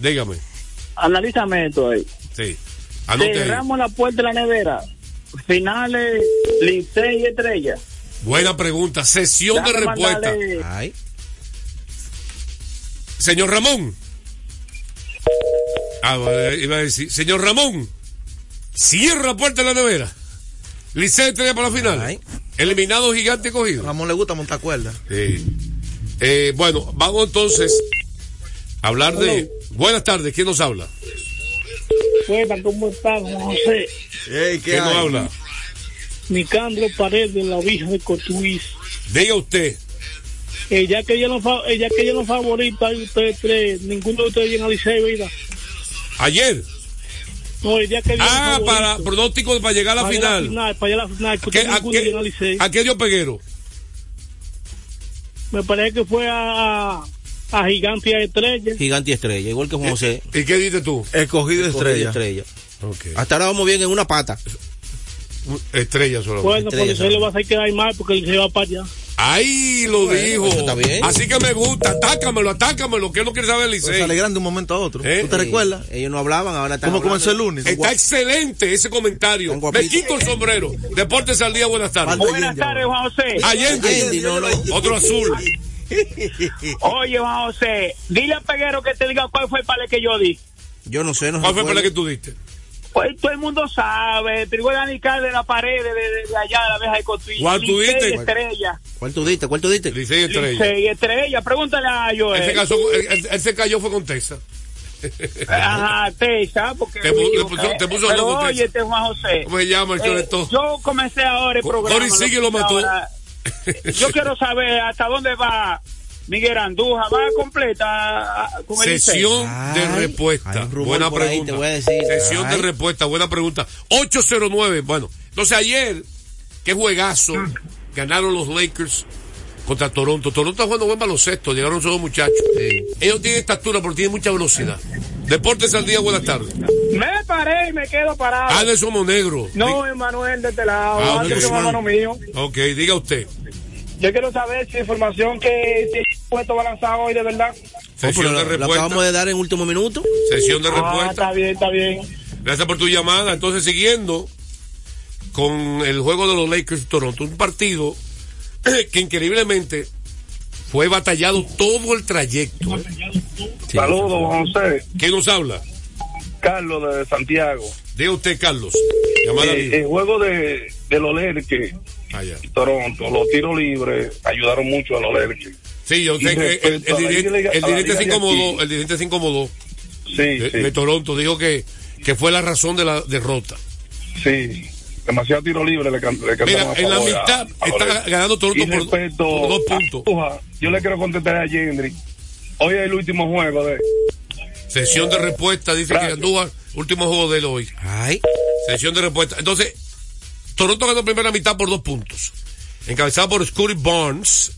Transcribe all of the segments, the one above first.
Dígame. analízame esto ahí. Sí. Anote ahí. Cerramos la puerta de la nevera. Finales, Licey y Estrella. Buena pregunta. Sesión de respuesta. mandarle- Ay. Señor Ramón. Ah, bueno, iba a decir, señor Ramón, cierra la puerta de la nevera. Licey estrella para la final. Ay. Eliminado gigante cogido. Ramón le gusta montar cuerda. Sí. Eh, bueno, vamos entonces hablar de. Buenas tardes, ¿quién nos habla? Buena, ¿cómo estás, José? Ey, ¿Quién nos habla? Nicandro Paredes de la Vija de Cotuís. Diga usted. Eh, ya que ella no, ya que ella no favorita y ustedes tres, ninguno de ustedes viene a Licey, ¿verdad? Ayer. No, el día que ella Ah, para pronóstico para llegar a la Para final. final, para ir a la final, que ¿Qué- ustedes a, qué. ¿A qué dio Peguero? Me parece que fue a, a Gigante y Estrella. Gigante y estrella, igual que Juan José. ¿Y qué dices tú? Escogido Escogido estrella. estrella. Hasta ahora vamos bien en una pata. Estrella solo. Bueno, por Estrella, Licey le va a hacer quedar mal porque el Licey va para allá. Ahí lo Bueno, dijo. eso está bien. Así que me gusta. Atácamelo, atácamelo. Que no quiere saber el Se Licey. alegran de un momento a otro. ¿Eh? ¿Tú te Sí, recuerdas? Ellos no hablaban, ahora están ¿Cómo comenzó el lunes? Está excelente ese comentario. Me quito el sombrero. Deportes al día, buenas tardes. Buenas tardes. Juan José. Allende. Allende, no, no. Otro azul. Oye, Juan José, dile a Peguero que te diga cuál fue el pale que yo di. Yo no sé, no ¿Cuál fue recuerdo. la que tú diste? Pues todo el mundo sabe, trigo de anical de la pared de, de- de allá de la vieja de Cotuí. ¿Cuál tú diste? Estrella. ¿Cuál tú diste? ¿Cuál tú diste? Licey Estrella. Licey y Estrella. Pregúntale a Joel. Él se, casó, él, él- él se cayó fue con Tessa. Ajá, Tesa, porque... Te pu- te puso- te puso Pero este Juan José. ¿Cómo se llama el eh, yo comencé ahora el programa. Cory Sigue lo mató. ahora. Yo quiero saber hasta dónde va Miguel Andújar. ¿Va completa ah, con el? Sesión de respuesta. Buena pregunta. Sesión de respuesta, buena pregunta. 809. Bueno, entonces ayer, qué juegazo. Ganaron los Lakers contra Toronto. Toronto está jugando buen baloncesto. Llegaron esos dos muchachos. Ellos tienen estatura, pero tienen mucha velocidad. Deportes al día, buenas tardes. Me paré y me quedo parado. No, Emanuel, de este lado. Ah, Antes ok. que un hermano mío. Ok, diga usted. Yo quiero saber si información que el puesto va lanzado hoy de verdad. Sesión de lo respuesta. acabamos de dar en último minuto. Sesión de Ah, respuesta. está bien, está bien. Gracias por tu llamada. Entonces, siguiendo con el juego de los Lakers de Toronto, un partido que increíblemente fue batallado todo el trayecto. ¿eh? Saludos, José. ¿Quién nos habla? Carlos de Santiago. Diga usted, Carlos. Eh, el juego de, de los Lerques, allá. Toronto, los tiros libres ayudaron mucho a los Lerques. Sí, yo sé que el, el, el dirigente se de incomodó, el dirigente se incomodó Sí, de, sí, de Toronto, dijo que, que fue la razón de la derrota. sí. Demasiado tiro libre le, can- le cantaron Mira, a en la a- mitad a está ganando Toronto por, respecto por dos puntos. Yo le quiero contestar a Gendry. Hoy es el último juego de... Sesión de respuesta, dice Gracias. que Andújar, último juego de él hoy. Ay. Sesión de respuesta. Entonces, Toronto ganó primera mitad por dos puntos. Encabezado por Scotty Barnes,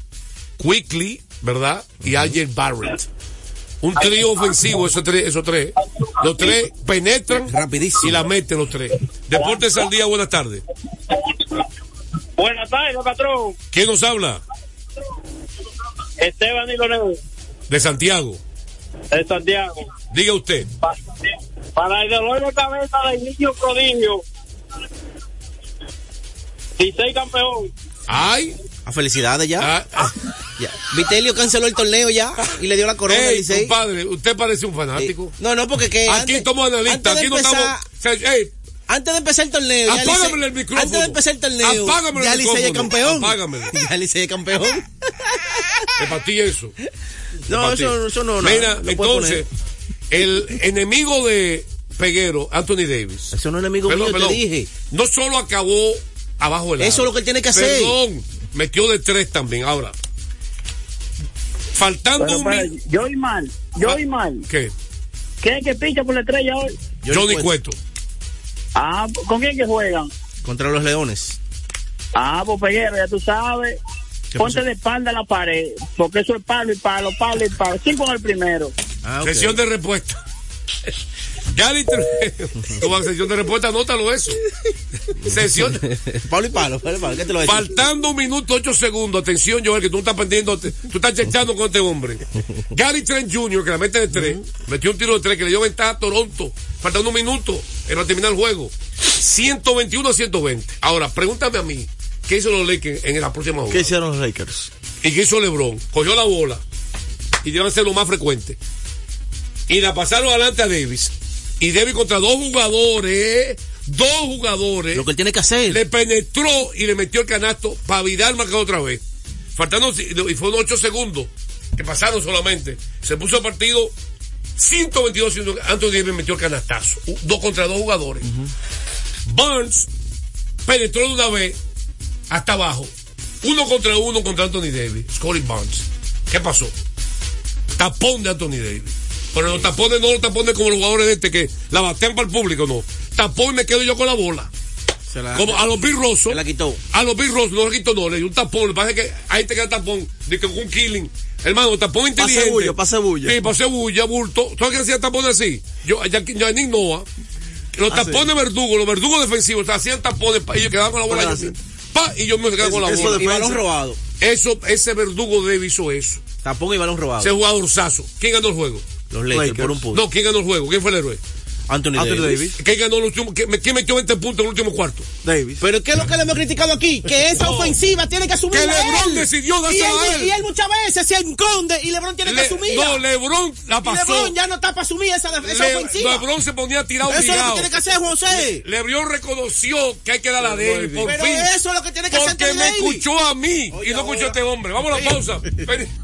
Quickly, ¿verdad? Y Alger Barrett. Un trío ofensivo, esos tres, esos tres. Los tres penetran Rapidísimo. y la meten los tres. Deportes al día, buenas tardes. Buenas tardes, patrón. ¿Quién nos habla? Esteban y Lorenzo, De Santiago. de Santiago. Diga usted. Pa- Para el dolor de cabeza del niño prodigio. 16 campeón. Ay. A felicidades ya. ah, ah. ya. Vitelio canceló el torneo ya y le dio la corona al Ey, Licey. compadre, usted parece un fanático. No, no, porque que Aquí antes, estamos analistas, antes de aquí no empezar- estamos. o sea, ey, Antes de empezar el torneo, ya Apágame Licey- el micrófono. Antes de empezar el torneo, Apágame ya el Licey es micrófono. campeón. Apágamelo. Ya Licey es campeón. es para ti eso. No, eso, eso no, no. Mira, no entonces, el enemigo de Peguero, Anthony Davis. Eso no es enemigo Perdón, mío, perdón. te dije. No solo acabó abajo del Eso es lo que él tiene que hacer. Perdón, metió de tres también. Ahora, faltando un. mi- yo oí mal, yo Ah. oí mal. ¿Qué? ¿Quién es que pincha por la estrella hoy? Johnny Cueto. Ah, ¿con quién que juegan? Contra los Leones. Ah, pues Peguero, ya tú sabes. ¿Qué Ponte pasó? de espalda a la pared, porque eso es palo y palo, palo y palo. Cinco en el primero. Ah. Sesión de respuesta. Gary tu sesión de respuesta, anótalo eso. Sesión. Pablo y palo, Pablo y ¿qué te lo voy a decir? Faltando un minuto, ocho segundos. Atención, Joel, que tú no estás pendiendo, tú estás chechando con este hombre. Gary Trent Jr., que la mete de tres, metió un tiro de tres que le dio ventaja a Toronto. Faltando un minuto para terminar el juego. 121 a 120. Ahora, pregúntame a mí, ¿qué hizo los Lakers en la próxima jugada? ¿Qué hicieron los Lakers? ¿Y qué hizo LeBron? Cogió la bola y deben ser lo más frecuente. Y la pasaron adelante a Davis. Y Davis contra dos jugadores, dos jugadores, Lo que él tiene que hacer. le penetró y le metió el canasto para Vidal marcar otra vez. Faltando, y fueron ocho segundos que pasaron solamente. Se puso el partido 122 segundos. Anthony Davis metió el canastazo. Dos contra dos jugadores. Barnes penetró de una vez hasta abajo. Uno contra uno contra Anthony Davis. Scoring Barnes. ¿Qué pasó? Tapón de Anthony Davis. Pero los tapones no los tapones como los jugadores de este que la batean para el público, no. Tapón y me quedo yo con la bola. Se la, Como a los Bill Rosso. se la quitó. A los Bill Ross no le quito no, le dio un tapón, le parece que ahí te queda tapón, de que con un killing. Hermano, tapón inteligente. bulla, pase bulla. Sí, pase bulla, bulto. ¿Sabes qué hacía tapón así? Yo, Nick Noah, los Ah, tapones verdugos, los verdugos defensivos, hacían tapones y ellos quedaban con la bola. Yo, pa, y yo me quedaba con la eso bola. Y balón robado. Eso, ese verdugo Davis hizo eso. Tapón y balón robado. Ese jugadorzazo. ¿Quién ganó el juego? Los Lakers, Lakers. por un punto. No, ¿quién ganó el juego? ¿Quién fue el héroe? Anthony, Anthony Davis. Davis. ¿Quién ganó el último? ¿Quién quién metió 20 puntos en el último cuarto? Davis. Pero ¿qué es lo que le hemos criticado aquí? Que esa No. ofensiva tiene que asumir Que LeBron decidió y dársela él, a él. y él muchas veces se esconde y LeBron tiene que Le- asumirla. no, LeBron la y pasó. LeBron ya no está para asumir esa, esa Le- ofensiva. LeBron se ponía tirado eso es lo que obligado. tiene que hacer José. LeBron reconoció que hay que dar a Davis por Pero fin. eso es lo que tiene que hacer Porque me Davis. escuchó a mí Oye, y no escuchó a este hombre. Vamos a la pausa.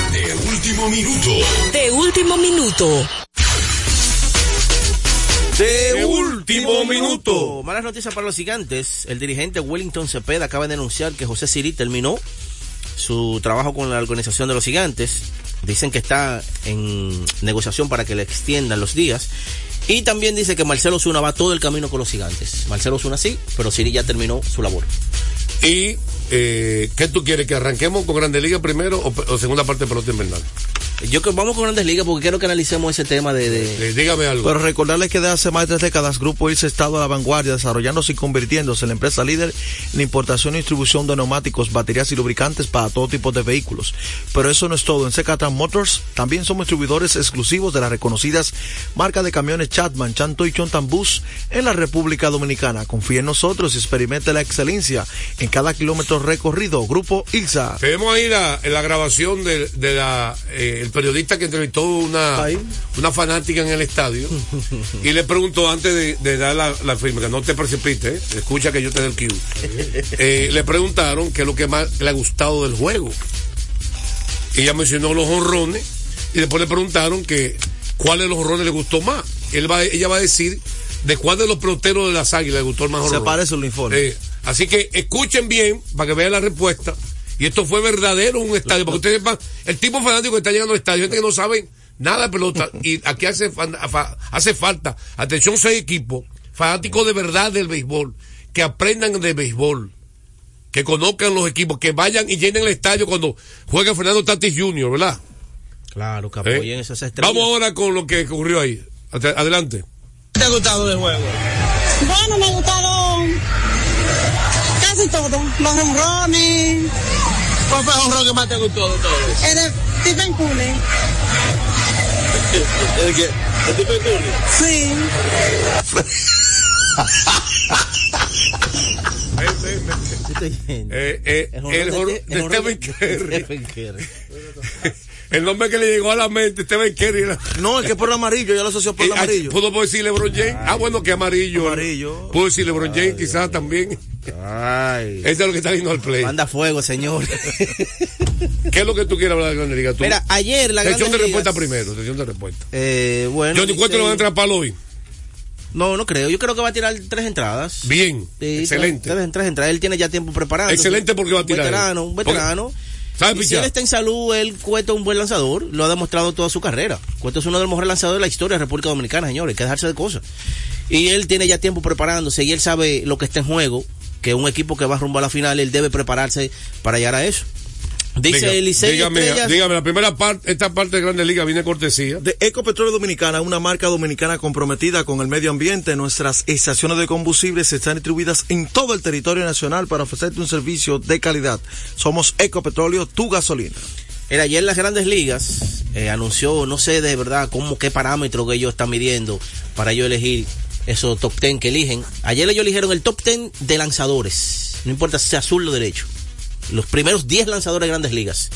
De último minuto. De último minuto. De último minuto. Malas noticias para los gigantes. El dirigente Wellington Cepeda acaba de denunciar que José Siri terminó su trabajo con la organización de los gigantes. Dicen que está en negociación para que le extiendan los días. Y también dice que Marcelo Zuna va todo el camino con los gigantes. Marcelo Zuna sí, pero Siri ya terminó su labor. ¿Y eh, qué tú quieres? ¿Que arranquemos con Grande Liga primero o, o segunda parte de pelota invernal? Yo que vamos con Grandes Ligas porque quiero que analicemos ese tema de... de- dígame algo. Pero recordarles que desde hace más de tres décadas Grupo ILSA ha estado a la vanguardia, desarrollándose y convirtiéndose en la empresa líder en la importación y distribución de neumáticos, baterías y lubricantes para todo tipo de vehículos. Pero eso no es todo. En Secatran Motors también somos distribuidores exclusivos de las reconocidas marcas de camiones Chatman, Chanto y Chontan Bus en la República Dominicana. Confíe en nosotros y experimente la excelencia en cada kilómetro recorrido. Grupo ILSA. Tenemos ahí la, la grabación de, de la, eh, el periodista que entrevistó una, una fanática en el estadio y le preguntó antes de, de dar la, la firma, que no te precipites, eh, escucha que yo te dé el cue. Eh, le preguntaron qué es lo que más le ha gustado del juego. Y ella mencionó los honrones y después le preguntaron que cuál de los honrones le gustó más. Él va, ella va a decir de cuál de los peloteros de las águilas le gustó el más Se honrón. parece el uniforme. Eh, Así que escuchen bien para que vean la respuesta. Y esto fue verdadero en un estadio. Porque ustedes sepan, el tipo fanático que está llegando al estadio, gente que no sabe nada de pelota. Y aquí hace, hace falta, atención, seis equipos, fanáticos de verdad del béisbol, que aprendan de béisbol. Que conozcan los equipos, que vayan y llenen el estadio cuando juega Fernando Tatis Jr., ¿verdad? Claro, que ¿Eh? apoyen esas estrellas. Vamos ahora con lo que ocurrió ahí. Ade- Adelante. te ha gustado del juego? Bueno, me gustaron casi todo. Los ronrones, ¿Cuál fue el honrón que más te gustó de todos? el de Stephen Curry. ¿El que? ¿El de Curry? Sí. Eh, eh, El el, el Stephen Curry. El nombre que le llegó a la mente, Stephen Curry. era- No, es que por el amarillo, yo lo asocio por el Eh, amarillo. ¿Puedo decir LeBron James? Ah, bueno, que amarillo. Amarillo. Puedo decir LeBron James quizás también. Ay. Este es lo que está yendo al play. Manda fuego, señor. ¿Qué es lo que tú quieres hablar de la Grande Liga? Tú? Mira, ayer la Sección de respuesta Ligas- primero, sección de respuesta. Eh, bueno. Johnny, ¿cuánto dice- le van a entrar a palo hoy? No, no creo. Yo creo que va a tirar tres entradas. Bien, Sí, excelente. Tres, tres, entradas. Él tiene ya tiempo preparado. Excelente porque va a tirar Un él. veterano, un Porque- veterano. ¿Sabe Y si él está en salud, él cuesta un buen lanzador. Lo ha demostrado toda su carrera. Cuesta es uno de los mejores lanzadores de la historia de República Dominicana, señores. Hay que dejarse de cosas. Y él tiene ya tiempo preparándose y él sabe lo que está en juego. Que un equipo que va rumbo a la final, él debe prepararse para llegar a eso. Dice Eliseo dígame, Estrellas. dígame, la primera parte, esta parte de Grande Liga viene cortesía. De Ecopetróleo Dominicana, una marca dominicana comprometida con el medio ambiente. Nuestras estaciones de combustibles están distribuidas en todo el territorio nacional para ofrecerte un servicio de calidad. Somos Ecopetróleo, tu gasolina. Era ayer las grandes ligas eh, anunció, no sé de verdad cómo, qué parámetro que ellos están midiendo para ellos elegir esos top 10 que eligen. Ayer ellos eligieron el top 10 de lanzadores, no importa si sea azul o derecho. Los primeros 10 lanzadores de grandes ligas,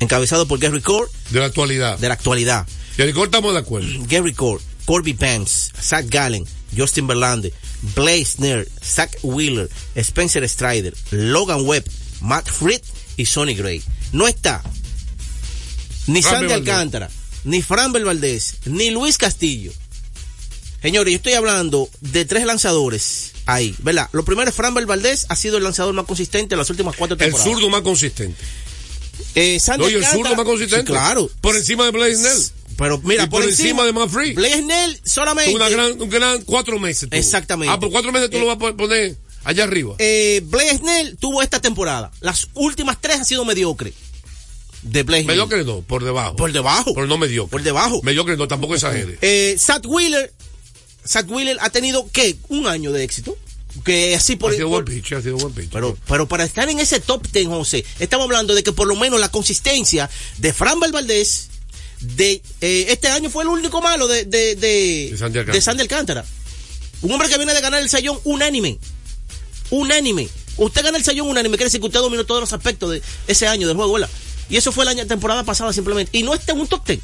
encabezado por Gary Cole De la actualidad. de la actualidad. Y el estamos de acuerdo. Gary Cole, Corby Pence, Zach Gallen, Justin Verlander, Blaze Nair, Zach Wheeler, Spencer Strider, Logan Webb, Matt Fried y Sonny Gray. No está ni Sandy. Alcántara, ni Fran Valdés, ni Luis Castillo. Señores, yo estoy hablando de tres lanzadores ahí, ¿verdad? Lo primero es Fran Valdés, ha sido el lanzador más consistente en las últimas cuatro El temporadas. zurdo más consistente. Eh, Sandy Oye, el zurdo más consistente. Sí, claro. Por encima de Blaze Snell. Pero mira, Y por encima de Matt Fried. Blaze Snell solamente. Una gran, un gran cuatro meses. Exactamente. Ah, por cuatro meses tú Eh, lo vas a poner allá arriba. eh, Blaze Snell tuvo esta temporada. Las últimas tres ha sido mediocre. De Blaze Snell. mediocre no, por debajo. Por debajo. Pero no mediocre. Por debajo. Mediocre no, tampoco exagere. Eh, Zach Wheeler. Zach Wheeler ha tenido, ¿qué? Un año de éxito. Que así por ha sido por- buen pitch, ha sido buen pitch. pero, pero para estar en ese top 10, José, estamos hablando de que por lo menos la consistencia de Fran Valdés, de eh, este año fue el único malo de, de, de, De Sandy Alcántara. de Sandy Alcántara. Un hombre que viene de ganar el sayón unánime. Unánime. Usted gana el sayón unánime, quiere decir que usted dominó todos los aspectos de ese año del juego, ¿verdad? Y eso fue la temporada pasada simplemente. Y no está en un top 10.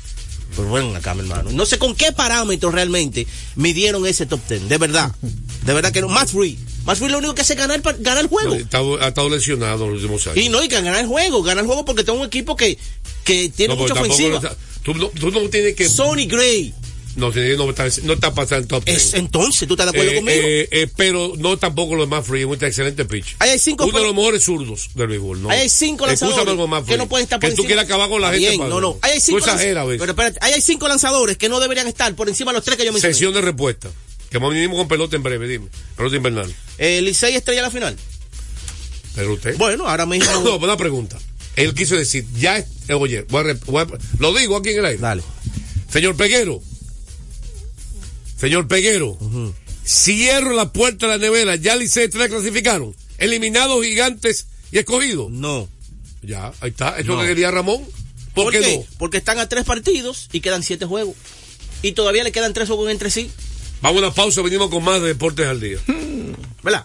Pues bueno, acá, mi hermano. No sé con qué parámetros realmente midieron ese top 10. De verdad. De verdad que no. Más free. Más free lo único que hace es ganar, ganar el juego. Está- ha estado lesionado en los últimos años. Y no, y que ganar el juego, ganar el juego porque tengo un equipo que, que tiene No, mucha ofensiva. está- tú, no, tú no tienes que. Sonny Gray. No, no, está, no está pasando el top Es, 10. entonces, ¿tú estás de acuerdo Eh, conmigo? eh, eh, pero no tampoco lo más free, un excelente pitch. Ahí hay cinco Uno de los mejores zurdos del béisbol, ¿no? Ahí hay cinco lanzadores que no pueden estar por Que tú encima. quieres acabar con la gente. no, no. Ahí hay cinco Tú exageras. Pero espérate, ahí hay cinco lanzadores que no deberían estar por encima de los tres que yo mencioné. Sesión de respuesta. Que venimos con pelota en breve, dime. Pelota invernal. Eh, Licey estrella a la final. Pero usted. Bueno, ahora mismo. No, una pregunta. Él quiso decir, ya, es- oye, voy a rep- voy a- lo digo aquí en el aire. Dale. Señor Peguero. Señor Peguero. Cierro la puerta de la nevera. Ya Licey tres clasificaron. Eliminados gigantes y escogidos. No. Ya, ahí está. Eso es lo No. que quería Ramón. ¿Por, ¿Por qué, qué? no? Porque están a tres partidos y quedan siete juegos. Y todavía le quedan tres juegos entre sí. Vamos a una pausa, venimos con más de Deportes al Día. ¿Verdad?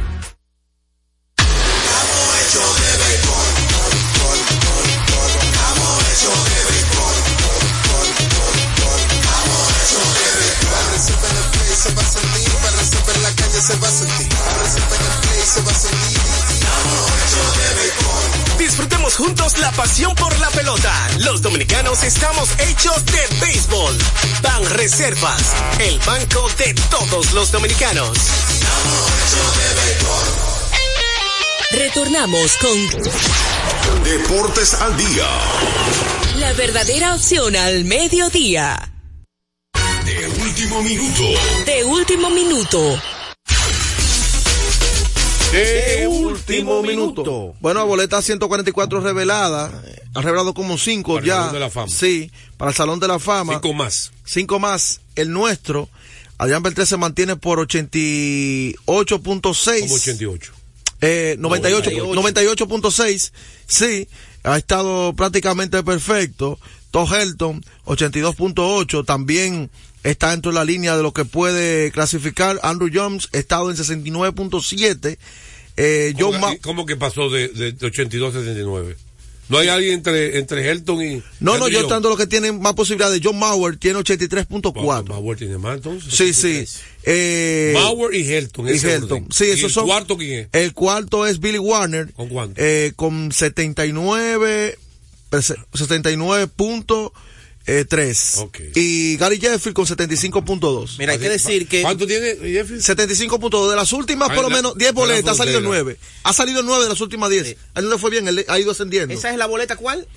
Disfrutemos juntos la pasión por la pelota. Los dominicanos estamos hechos de béisbol. Ban Reservas, el banco de todos los dominicanos. Retornamos con Deportes al día. la verdadera opción al mediodía. De último minuto. De último minuto. De último minuto. Bueno, boleta 144 revelada. Ha revelado como 5 Para el ya. Salón de la Fama. Sí, para el Salón de la Fama. Cinco más. 5 más. El nuestro. Adrián Beltré se mantiene por 88.6. Como 88. Eh, 98 98.6, sí, ha estado prácticamente perfecto. Tom Helton, 82.8, también está dentro de la línea de lo que puede clasificar. Andrew Jones, ha estado en 69.7. Eh, ¿Cómo, John que- cómo que pasó de, de, de 82 a 79? ¿No hay alguien entre, entre Helton y... no, no, yo tanto lo que tienen más posibilidades. John Mauer tiene 83.4. Mauer tiene más entonces. Sí, sí. Eh, Mauer y Helton. y Helton. Sí, ¿Y esos el son. cuarto quién es? El cuarto es Billy Warner. ¿Con cuánto? Eh, con 79, prese- 79.3. Ok. Y Gary Jeffrey con 75.2. Mira, hay que decir que ¿Cuánto tiene Jeffrey? 75.2. De las últimas, Ay, por lo la- menos 10 de la boletas, ha salido frontera. 9. Ha salido 9 de las últimas 10. A él no le fue bien, él ha ido ascendiendo. esa es la boleta cuál?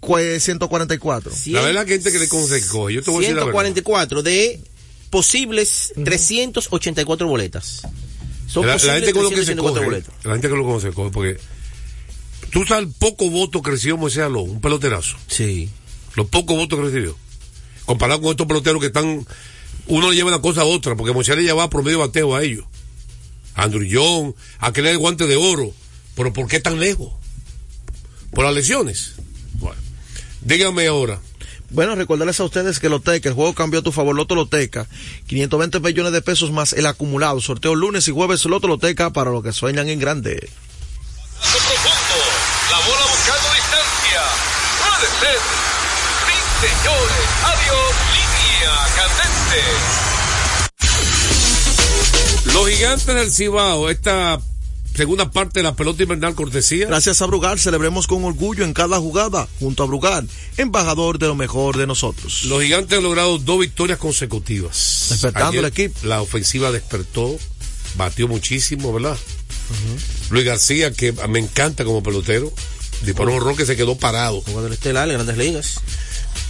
Pues 144. La verdad que hay gente que le coge. Yo te voy a decir la. 144 de posibles 384 boletas. Son La, la posibles gente con lo que se 384 coge, boletas. la gente con lo que se coge, porque tú sabes el poco voto que recibió Moisés Aló, un peloterazo. Sí. Los pocos votos que recibió. Comparado con estos peloteros que están, uno le lleva una cosa a otra, porque Moisés le llevaba promedio bateo a ellos. A Andrew John, a querer el guante de oro. Pero ¿por qué tan lejos? Por las lesiones. Bueno, dígame ahora. Bueno, recordarles a ustedes que Loteca, el juego cambió a tu favor, Loto Loteca, 520 millones de pesos más el acumulado, sorteo lunes y jueves Loto Loteca para los que sueñan en grande. profundo. La bola buscando distancia. Puede ser. Señores. Adiós. Línea candente. Los gigantes del Cibao, esta segunda parte de la pelota invernal cortesía. Gracias a Brugal, celebremos con orgullo en cada jugada, junto a Brugal, embajador de lo mejor de nosotros. Los gigantes han logrado dos victorias consecutivas. Despertando el equipo. La ofensiva despertó, batió muchísimo, ¿verdad? Luis García, que me encanta como pelotero, disparó un horror que se quedó parado. Jugador estelar en grandes ligas.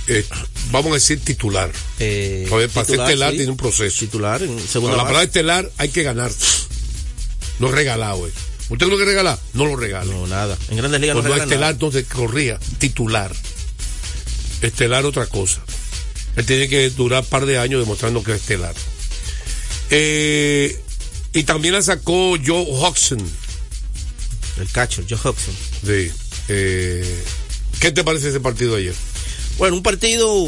Eh, vamos a decir titular. Eh, para ser titular, estelar sí. tiene un proceso. Titular en segunda Para la palabra estelar hay que ganar. No regalado, eh. ¿Usted no lo que regalar? No lo regala. No, nada. En grandes ligas no Cuando regala estelar, nada. entonces corría. Titular. Estelar, otra cosa. Él tiene que durar un par de años demostrando que es estelar. Eh, y también la sacó Joe Hodgson. El catcher, Joe Hodgson. Sí. Eh, ¿Qué te parece ese partido ayer? Bueno, un partido.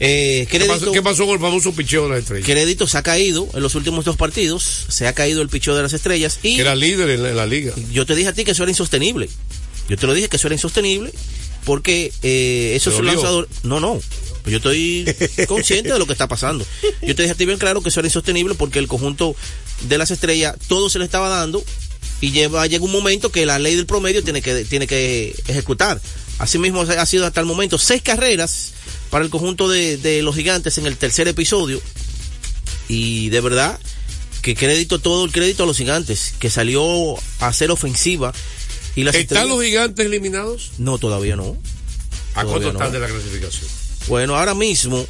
Eh, ¿Qué pasó, qué pasó con el famoso picheo de las estrellas? crédito se ha caído en los últimos dos partidos. Se ha caído el picheo de las estrellas. Y era líder en la, en la liga. yo te dije a ti que eso era insostenible. Yo te lo dije que eso era insostenible porque eh, esos ¿Te dolió? lanzadores. No, no. Pues yo estoy consciente de lo que está pasando. Yo te dije a ti bien claro que eso era insostenible porque el conjunto de las estrellas todo se le estaba dando y lleva, llega un momento que la ley del promedio tiene que, tiene que ejecutar. Asimismo ha sido hasta el momento seis carreras para el conjunto de, de los gigantes en el tercer episodio. Y de verdad que crédito, todo el crédito a los gigantes, que salió a ser ofensiva. Y las ¿Están estrellas- los gigantes eliminados? No, todavía no. ¿A Todavía cuánto no. están de la clasificación? Bueno, ahora mismo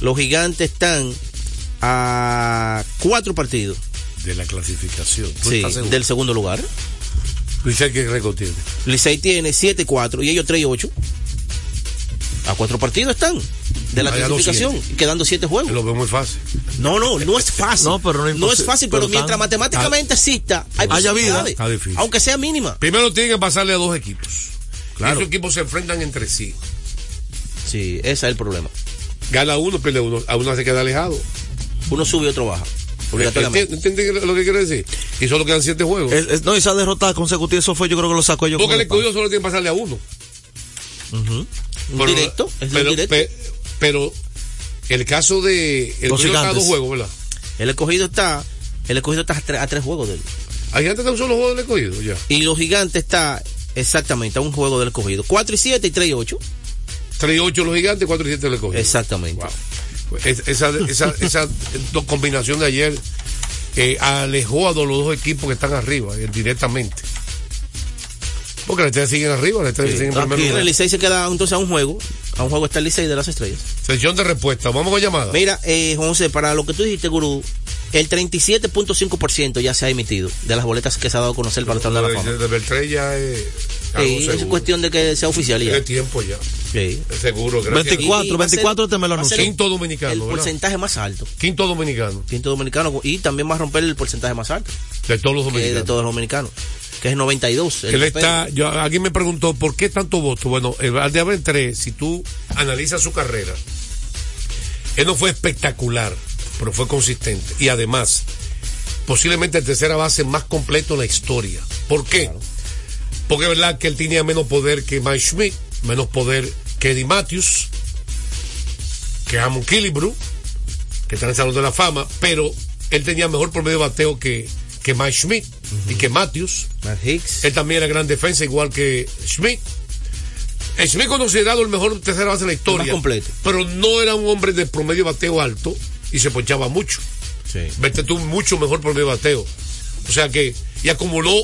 los gigantes están a cuatro partidos. De la clasificación. ¿Tú Sí, estás del segundo lugar. Licey, ¿qué récord tiene? Licey tiene 7-4 y ellos 3 y 8. A cuatro partidos están de la clasificación, quedando siete juegos. Lo veo muy fácil. No, no, no es fácil. No, pero no es No es fácil, pero, pero mientras tan- matemáticamente exista, hay Haya vida. posibilidades. Está difícil. Aunque sea mínima. Primero tienen que pasarle a dos equipos. Claro. Esos equipos se enfrentan entre sí. Sí, ese es el problema. Gana uno, pierde uno. A uno se queda alejado. Uno sube y otro baja. Obligatoriamente. ¿Entiendes lo que quiero decir? Y solo quedan siete juegos. Es- es- no, esa derrota consecutiva, eso fue, yo creo que lo sacó yo. Porque el escogido solo tiene que pasarle a uno. Un Pero- directo, es pero, directo. pe- pero el caso de. El Los escogido está a dos juegos, ¿verdad? El escogido está, el escogido está a tres, a tres juegos de él. Gente que está un solo juego del escogido, ya. Y los gigantes está exactamente a un juego del escogido. 4 y 7 y 3 y 8. 3 y 8 los gigantes, 4 y 7 el escogido. Exactamente. Es- esa, esa, esa combinación de ayer eh, alejó a los dos equipos que están arriba eh, directamente. Porque las estrellas siguen arriba, las estrellas siguen en primer lugar. El Licey se queda entonces a un juego. A un juego está el Licey de las estrellas. Sección de respuesta, vamos con llamada. Mira, eh, José, para lo que tú dijiste, Gurú, el 37.5% ya se ha emitido de las boletas que se ha dado a conocer para el Salón de la Fama. De, Beltré ya es Sí, es cuestión de que sea oficial y ya. Tiene tiempo ya. Sí. Seguro, gracias. 24, Y va a ser- 24 te me lo anunció. Quinto dominicano, El ¿verdad? porcentaje más alto. Quinto dominicano. Quinto dominicano. Y también va a romper el porcentaje más alto. De todos los dominicanos. de todos los dominicanos. Que es 92. que el está, yo, alguien me preguntó por qué tanto voto. Bueno, el Alde Beltré, si tú analizas su carrera, él no fue espectacular, pero fue consistente. Y además, posiblemente el tercera base más completo en la historia. ¿Por qué? Porque es verdad que él tenía menos poder que Mike Schmidt, menos poder que Eddie Matthews, que Amon Killebrew, que está en el Salón de la Fama, pero él tenía mejor promedio de bateo que, que Mike Schmidt y que Matthews. Matt Hicks. Él también era gran defensa, igual que Schmidt. Eh, Schmidt considerado el mejor tercera base de la historia. completo. Pero no era un hombre de promedio de bateo alto y se ponchaba mucho. Sí. Vete tú mucho mejor promedio de bateo. O sea que, y acumuló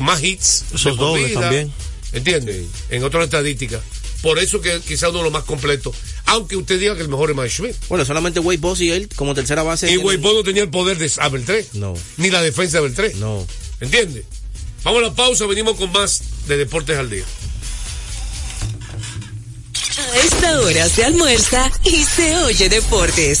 más hits. Esos dobles vida, también. ¿Entiendes? En otras estadísticas. Por eso que quizá uno de los más completos. Aunque usted diga que el mejor es Mike Schmidt. Bueno, solamente Wade Boss y él como tercera base. Y Wade Bond no tenía el poder de Abel 3. No. Ni la defensa de Beltré. No. ¿Entiendes? Vamos a la pausa, venimos con más de Deportes al Día. A esta hora se almuerza y se oye deportes.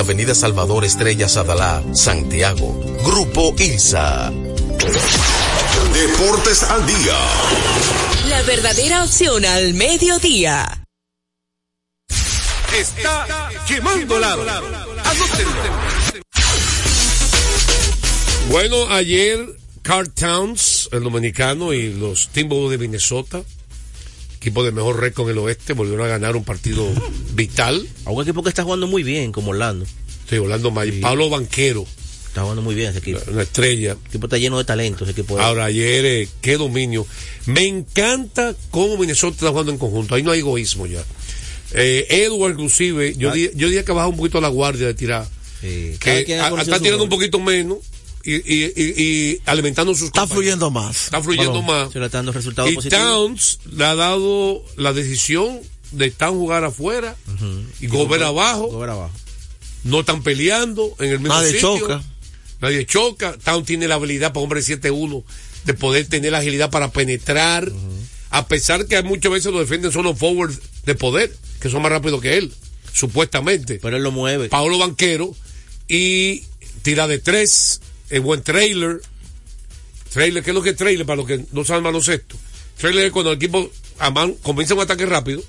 Avenida Salvador Estrellas Adalá, Santiago. Grupo ILSA. Deportes al día. La verdadera opción al mediodía. Está quemando lado. Bueno, ayer Carl Towns, el dominicano, y los Timberwolves de Minnesota, equipo de mejor récord en el oeste, volvieron a ganar un partido vital. A un equipo que está jugando muy bien, como Orlando. Estoy hablando más. Pablo Banquero, Está jugando muy bien ese equipo. una estrella. El equipo está lleno de talento, ese equipo. Ahora, ayer, eh, qué dominio. Me encanta cómo Minnesota está jugando en conjunto. Ahí no hay egoísmo ya. Eh, Edward, inclusive, yo, Ah. di- yo diría que baja un poquito la guardia de tirar. Que a- conocido está tirando un poquito menos y, y- y- y alimentando sus Está fluyendo más. Está fluyendo más. Se le está dando resultados Y positivos. Towns le ha dado la decisión de estar jugar afuera y Gobert abajo. Abajo. No están peleando en el mismo Nadie sitio. choca. Nadie choca. Towns tiene la habilidad para hombre 7-1 de poder tener la agilidad para penetrar. A pesar que muchas veces lo defienden son los forwards de poder, que son más rápidos que él, supuestamente. Pero él lo mueve. Paolo Banquero y tira de tres, es buen trailer. Trailer, ¿qué es lo que es trailer para los que no saben baloncesto? Trailer es cuando el equipo aman- comienza un ataque rápido.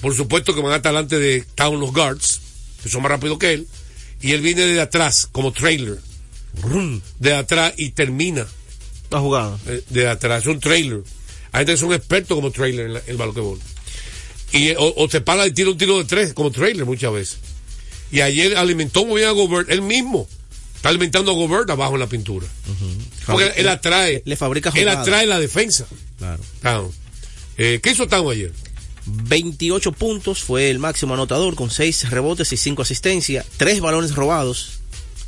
Por supuesto que van hasta delante de Town los guards, que son más rápidos que él. Y él viene de atrás, como trailer. De atrás y termina. La jugada. eh, De atrás, es un trailer. Hay gente que son expertos como trailer en la- en el baloncesto. Y, eh, o, o te para y tira un tiro de tres como trailer muchas veces. Y ayer alimentó muy bien a Gobert, él mismo. Está alimentando a Gobert abajo en la pintura. Porque él atrae. Le fabrica Él atrae la defensa. Claro. Town. Eh, ¿Qué hizo Town ayer? 28 puntos fue el máximo anotador con 6 rebotes y 5 asistencias, 3 balones robados.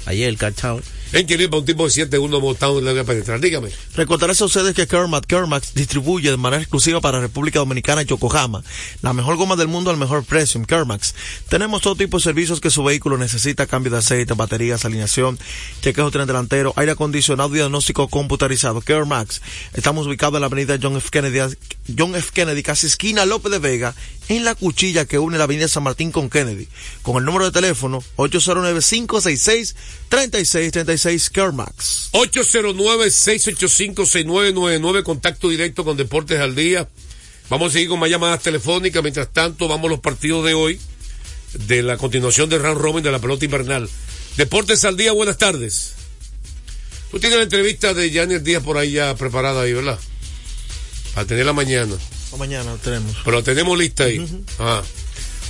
Ayer el Town. Ir para un tipo de 7-1 como Town le voy a penetrar. Dígame. Recordarles a ustedes que Kermax Kermax distribuye de manera exclusiva para República Dominicana y Yokohama la mejor goma del mundo al mejor precio en Kermax. Tenemos todo tipo de servicios que su vehículo necesita, cambio de aceite, baterías, alineación, chequeo tren delantero, aire acondicionado y diagnóstico computarizado. Kermax. Estamos ubicados en la avenida John F. Kennedy, John F. Kennedy, casi esquina López de Vega, en la cuchilla que une la avenida San Martín con Kennedy. Con el número de teléfono 809-566-3636 Kermax. 809-685-6999, contacto directo con Deportes al Día. Vamos a seguir con más llamadas telefónicas. Mientras tanto, vamos a los partidos de hoy, de la continuación del round robin de la pelota invernal. Deportes al Día, buenas tardes. Tú tienes la entrevista de Janet Díaz por ahí ya preparada ahí, ¿verdad? A tenerla mañana. O mañana lo tenemos. Pero la tenemos lista ahí. Ah.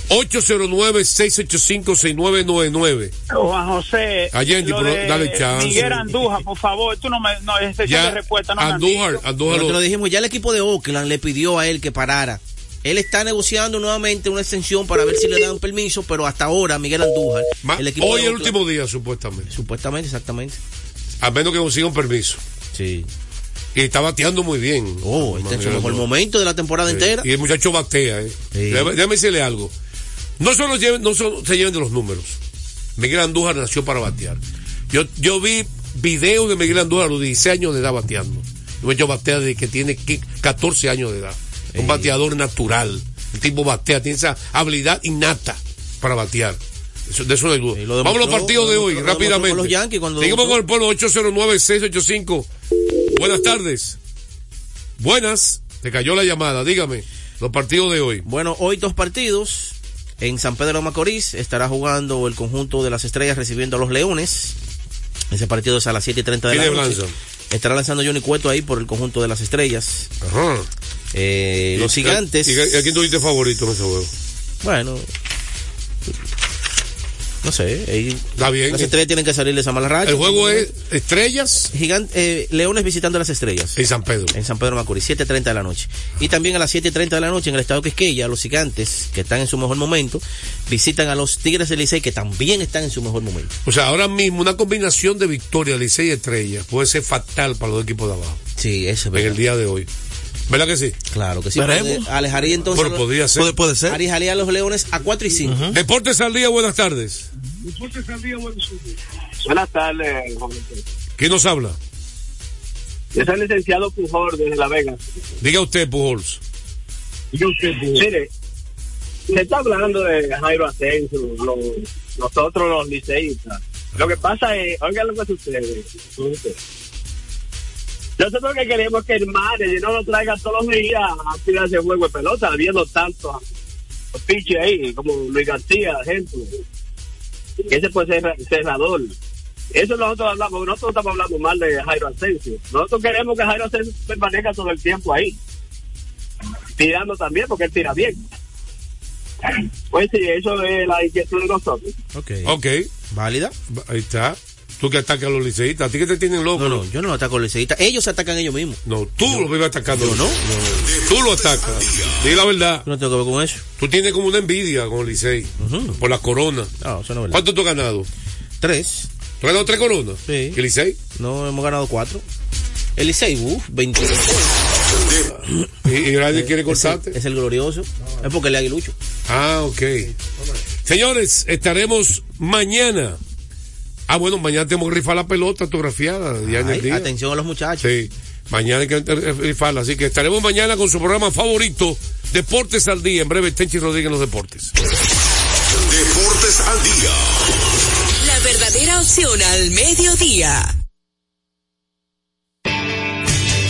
809-685-6999. Juan José. Allende, dale chance. Miguel Andújar, por favor, tú no me. No, es sesión Ya, de respuesta, no me Andújar, dicho. Andújar lo dijimos, ya el equipo de Oakland le pidió a él que parara. Él está negociando nuevamente una extensión para ver si le dan permiso, pero hasta ahora Miguel Andújar, Ma- el equipo hoy de es el último día, supuestamente. Supuestamente, exactamente. A menos que consiga un permiso. Sí. Y está bateando muy bien. Oh, este es su mejor momento de la temporada entera. Y el muchacho batea, ¿eh? Sí. Déjame, déjame decirle algo. No solo, lleven- no solo se lleven de los números. Miguel Andújar nació para batear. Yo, yo vi videos de Miguel Andújar a los 16 años de edad bateando. Muchacho batea desde que tiene qui- 14 años de edad. Un bateador natural. El tipo batea, tiene esa habilidad innata para batear. Eso- de eso no hay duda. lo Vamos a los partidos de hoy, lo rápidamente. con los Yankees cuando Seguimos con el pueblo 809-685. Buenas tardes. Buenas. Te cayó la llamada, dígame. Los partidos de hoy. Bueno, hoy dos partidos. En San Pedro de Macorís estará jugando el conjunto de las estrellas recibiendo a los leones. Ese partido es a las 7 y 30 de la ¿Quién noche. lanza? Estará lanzando Johnny Cueto ahí por el conjunto de las estrellas. Ajá. Eh, los ¿Y- gigantes. ¿Y, y a quién tuviste favorito en ese juego? Bueno. No sé. ahí- Está bien. Las estrellas tienen que salir de esa mala racha. El juego es Estrellas Gigante, eh, Leones visitando las estrellas. en San Pedro. En San Pedro Macorís, 7.30 de la noche. Y también a las 7.30 de la noche en el estado Quisqueya, los gigantes, que están en su mejor momento, visitan a los Tigres del Licey, que también están en su mejor momento. O sea, ahora mismo una combinación de victoria, Licey y Estrellas puede ser fatal para los equipos de abajo Sí, ese es en verdad. el día de hoy. ¿Verdad que sí? Claro que sí. Veremos. Alejaría entonces. Bueno, podría ser. Puede, puede ser. Alejaría a los Leones a 4 y 5. Deportes al día, buenas tardes. Buenas tardes, Juan. ¿Quién nos habla? Yo soy el licenciado Pujol desde La Vega. Diga usted, Pujols. Mire, se está hablando de Jairo Asensio, lo- nosotros los liceístas. Lo que pasa es, oigan lo que sucede. Nosotros que queremos que el manager no lo traiga todos los días a tirarse juego de pelota, viendo tanto piches ahí, como Luis García, ejemplo. Ese puede ser cerrador. Eso nosotros hablamos, nosotros estamos hablando mal de Jairo Asensio. Nosotros queremos que Jairo Asensio permanezca todo el tiempo ahí. Tirando también, porque él tira bien. Pues sí, eso es la inquietud de nosotros. Ok. Ok, ¿Válida? ahí está. Tú que atacas a los liceístas, a ti que te tienen loco. No, no, yo no ataco a los liceístas. Ellos se atacan ellos mismos. No, tú lo vives atacando. Yo no. Tú lo atacas. Dí la verdad. Yo no tengo que ver con eso. Tú tienes como una envidia con el Licey. Por la corona. No, eso no es verdad. ¿Cuánto tú has ganado? Tres. ¿Tú has ganado tres coronas? Sí. ¿Y el Licey? No, hemos ganado cuatro. El Licey, uff, 20. ¿Y, y nadie quiere cortarte? Es el glorioso. Es porque le aguilucho. Ah, ok. Señores, estaremos mañana. Ah, bueno, mañana tenemos que rifar la pelota autografiada. Ya en el Ay, día. atención a los muchachos. Sí, mañana hay que rifarla. Así que estaremos mañana con su programa favorito, Deportes al Día. En breve, Tenchi Rodríguez en los deportes. Deportes al día. La verdadera opción al mediodía.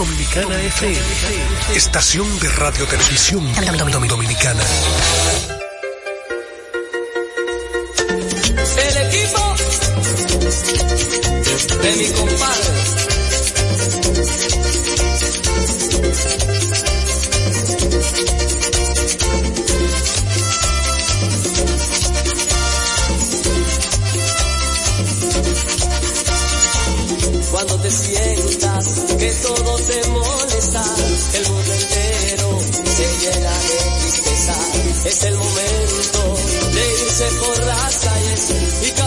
Dominicana FM, estación de radio televisión dominicana. El equipo de mi compadre. Es el momento de irse por las calles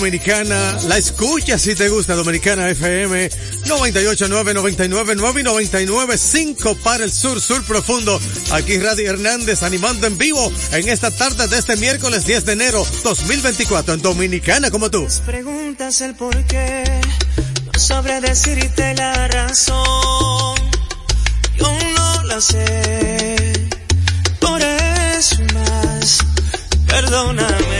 dominicana. La escucha si te gusta, Dominicana FM 98.9, 99.9 y 99.5 para el sur, sur profundo. Aquí Radio Hernández animando en vivo en esta tarde de este miércoles 10 de enero 2024 en Dominicana como tú. Preguntas el por qué, no sabré decirte la razón. Yo no la sé, por eso más. Perdóname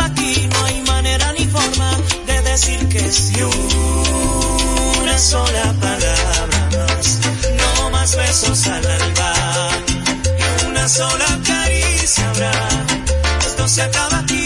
decir que sí. Una sola palabra más, no más besos al alba, ni una sola caricia habrá. Esto se acaba aquí,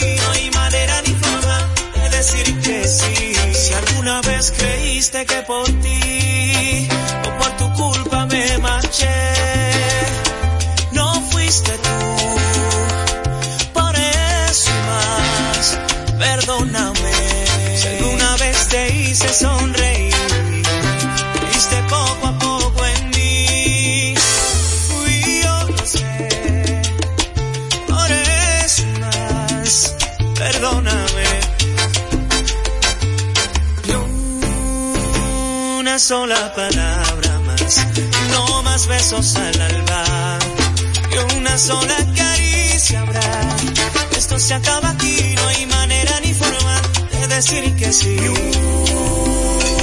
sola palabra más, no más besos al alba, y una sola caricia habrá. Esto se acaba aquí, no hay manera ni forma de decir que sí.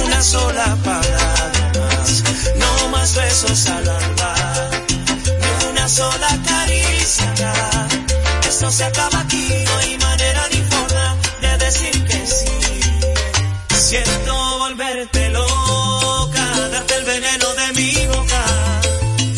Una sola palabra más, no más besos al alba, ni una sola caricia habrá. Esto se acaba aquí,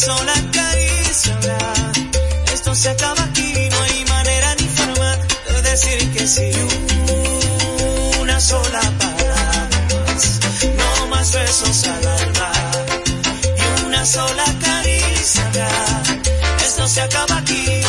sola caricia habrá. Esto se acaba aquí. No hay manera ni forma de decir que sí. Una sola palabra. No más besos al alba y una sola caricia. Esto se acaba aquí,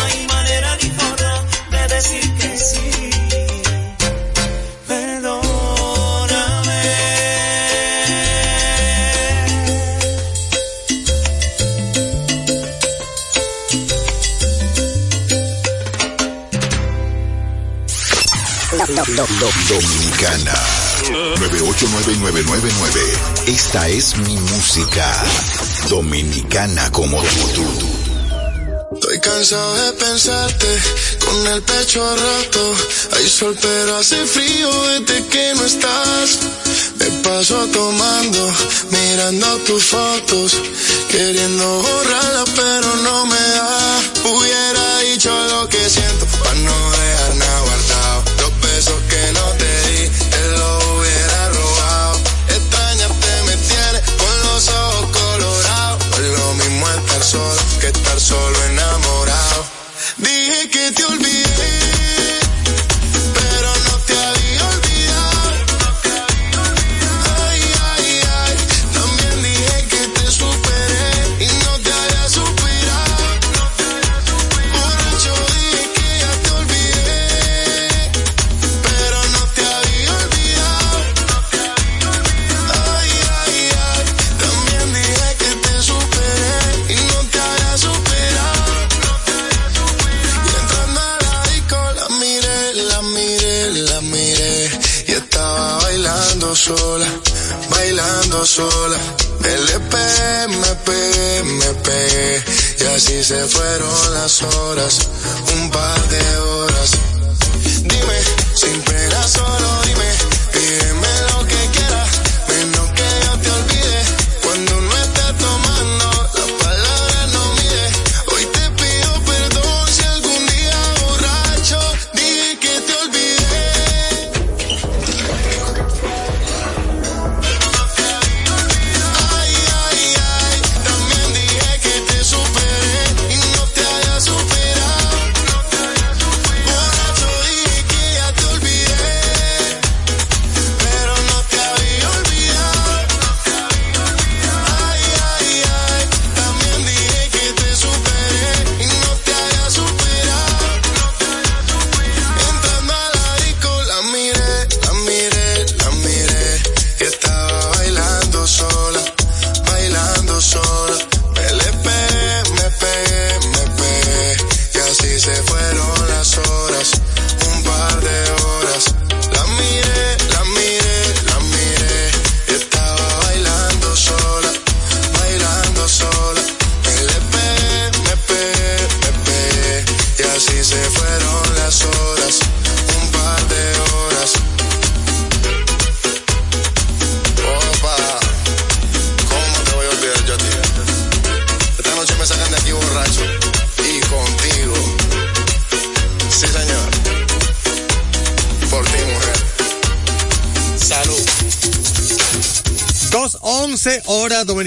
Dominicana. 989999 Esta es mi música. Dominicana como tú, tú. Estoy cansado de pensarte con el pecho a rato. Hay sol pero hace frío desde que no estás. Me paso tomando, mirando tus fotos, queriendo borrarla pero no me da. Hubiera dicho lo que siento sola. LP, MP, MP. Y así se fueron las horas, un par de horas.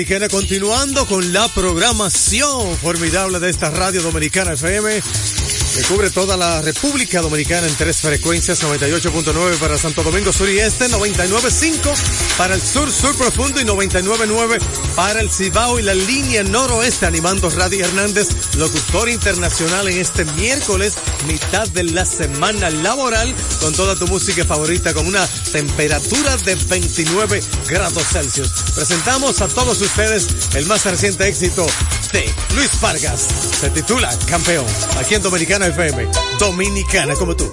Continuando con la programación formidable de esta radio dominicana FM, que cubre toda la República Dominicana en tres frecuencias, 98.9 para Santo Domingo Sur y Este, 99.5 para el Sur, Sur Profundo y 99.9 para el Cibao y la línea noroeste, animando Radio Hernández locutor internacional en este miércoles, mitad de la semana laboral, con toda tu música favorita, con una temperatura de 29 grados Celsius. Presentamos a todos ustedes el más reciente éxito de Luis Vargas. Se titula Campeón, aquí en Dominicana FM, Dominicana como tú.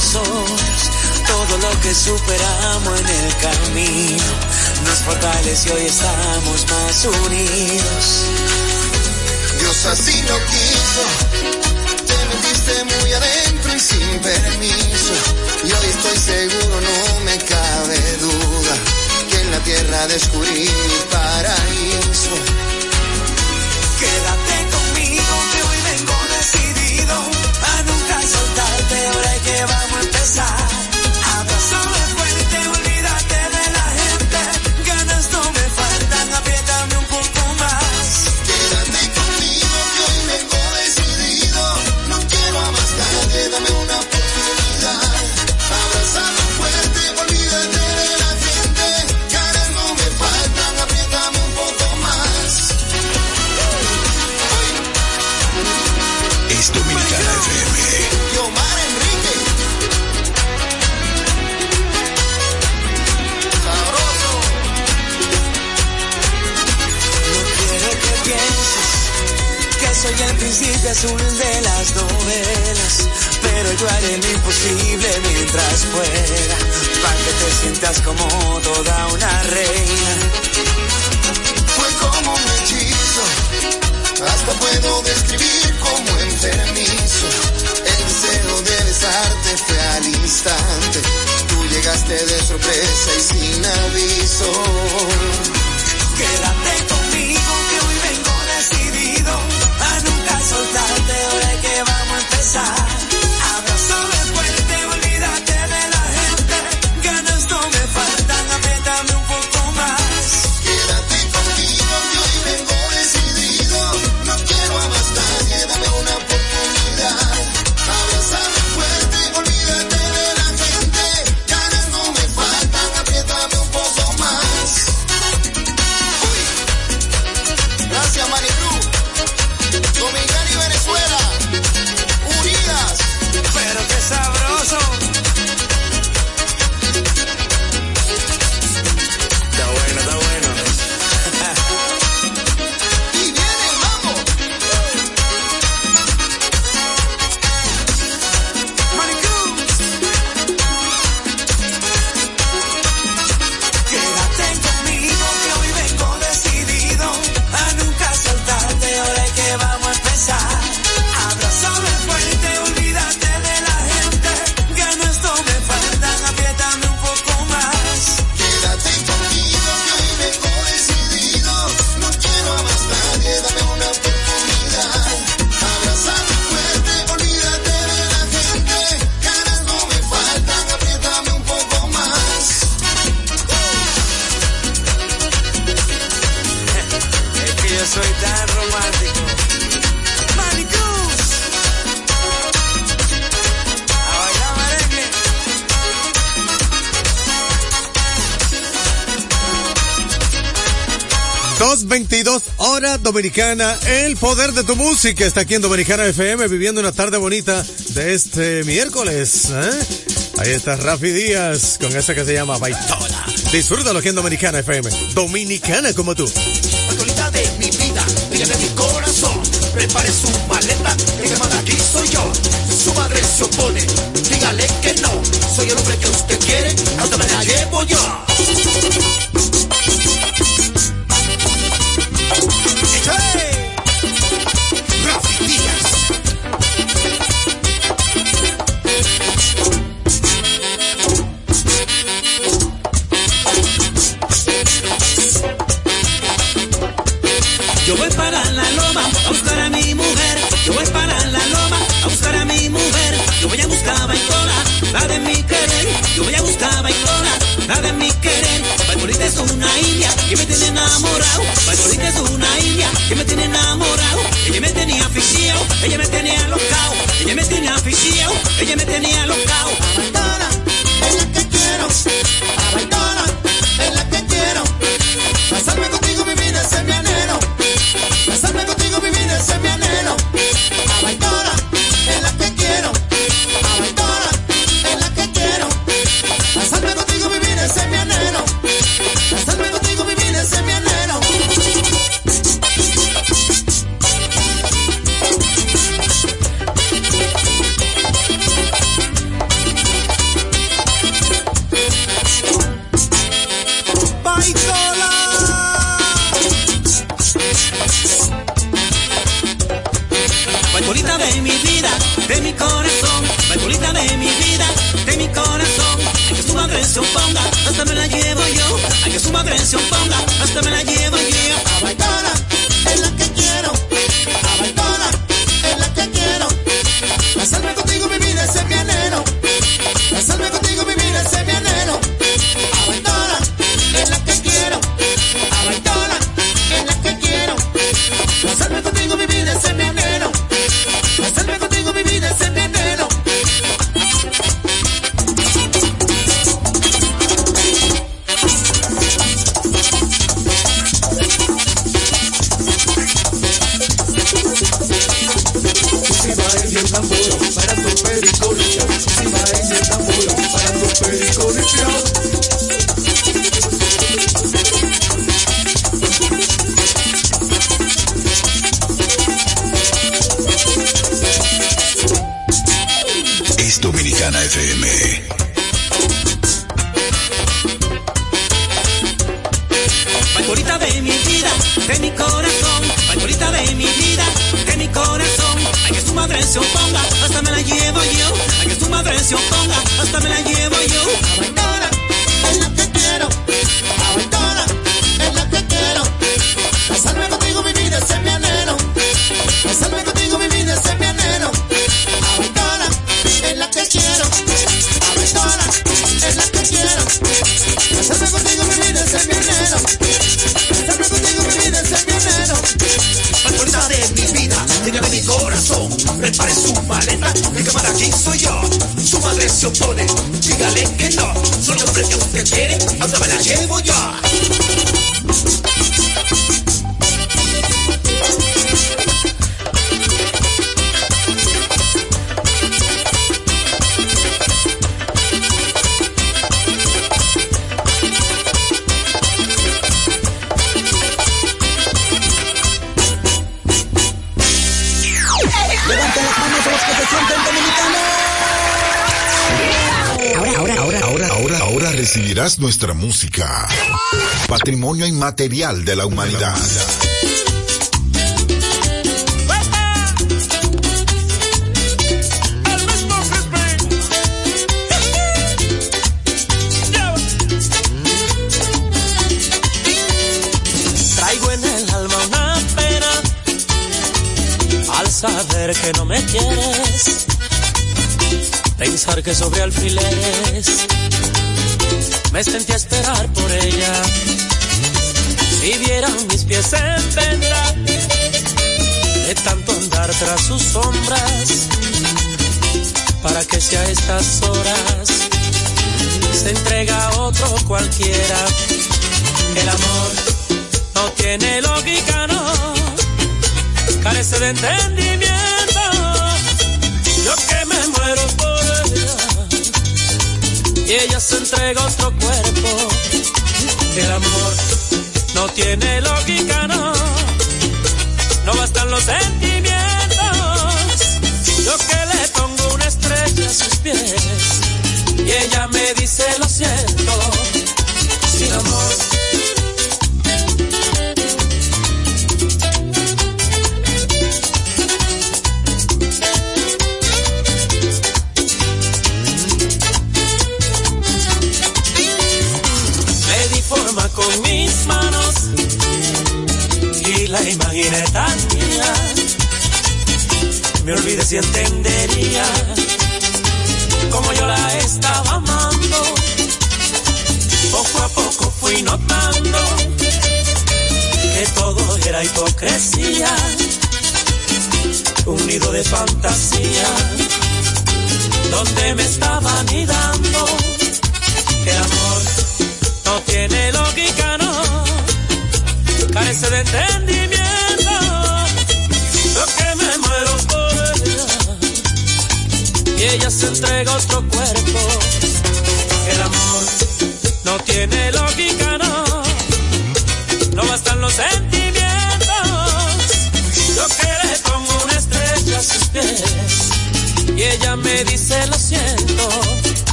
todo lo que superamos en el camino nos fortaleció y hoy estamos más unidos. Dios así lo quiso, te metiste muy adentro y sin permiso. Y hoy estoy seguro, no me cabe duda, que en la tierra descubrí mi paraíso. Quédate conmigo, que hoy vengo decidido a nunca soltarte, ahora que vamos cabeza. Dominicana, el poder de tu música está aquí en Dominicana FM viviendo una tarde bonita de este miércoles. ¿eh? Ahí está Rafi Díaz con esa que se llama Baitola. Disfrútalo aquí en Dominicana FM. Dominicana como tú. Actualidad de mi vida, de mi corazón. Prepare su maleta, que manda aquí soy yo. Su madre se opone, dígale que no. Soy el hombre que usted quiere, hasta me la llevo yo. ella me tenía locao, ella me tenía afición, ella me tenía locao. nuestra música. Patrimonio inmaterial de la humanidad. Traigo en el alma una pena al saber que no me quieres. Pensar que sobre alfileres me senté a esperar por ella. Si vieran mis pies en vendrá, de tanto andar tras sus sombras, para que sea a estas horas se entrega a otro cualquiera. El amor no tiene lógica, no, carece de entendimiento y ella se entrega a otro cuerpo. El amor no tiene lógica, no, no bastan los sentidos.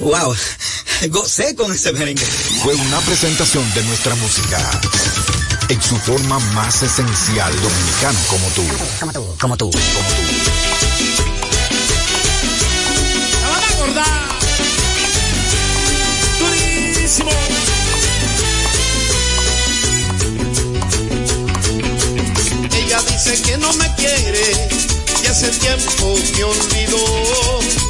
Wow, gocé con ese merengue. Fue una presentación de nuestra música en su forma más esencial, dominicano como tú. Como tú, como tú. La van a acordar. Durísimo. Ella dice que no me quiere y hace tiempo me olvidó.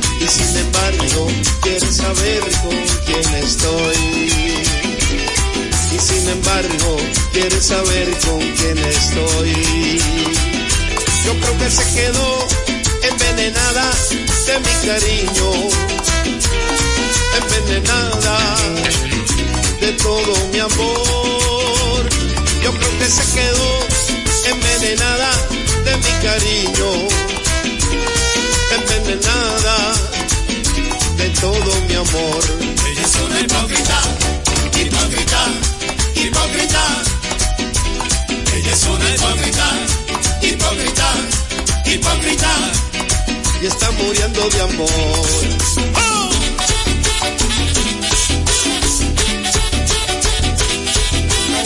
Y sin embargo quiere saber con quién estoy. Y sin embargo quiere saber con quién estoy. Yo creo que se quedó envenenada de mi cariño. Envenenada de todo mi amor. Yo creo que se quedó envenenada de mi cariño. Envenenada todo mi amor. Ella es una hipócrita, hipócrita, hipócrita. Ella es una hipócrita, hipócrita, hipócrita. Y está muriendo de amor.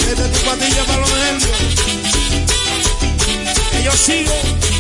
Vete tu patilla para los nervios. Que yo sigo.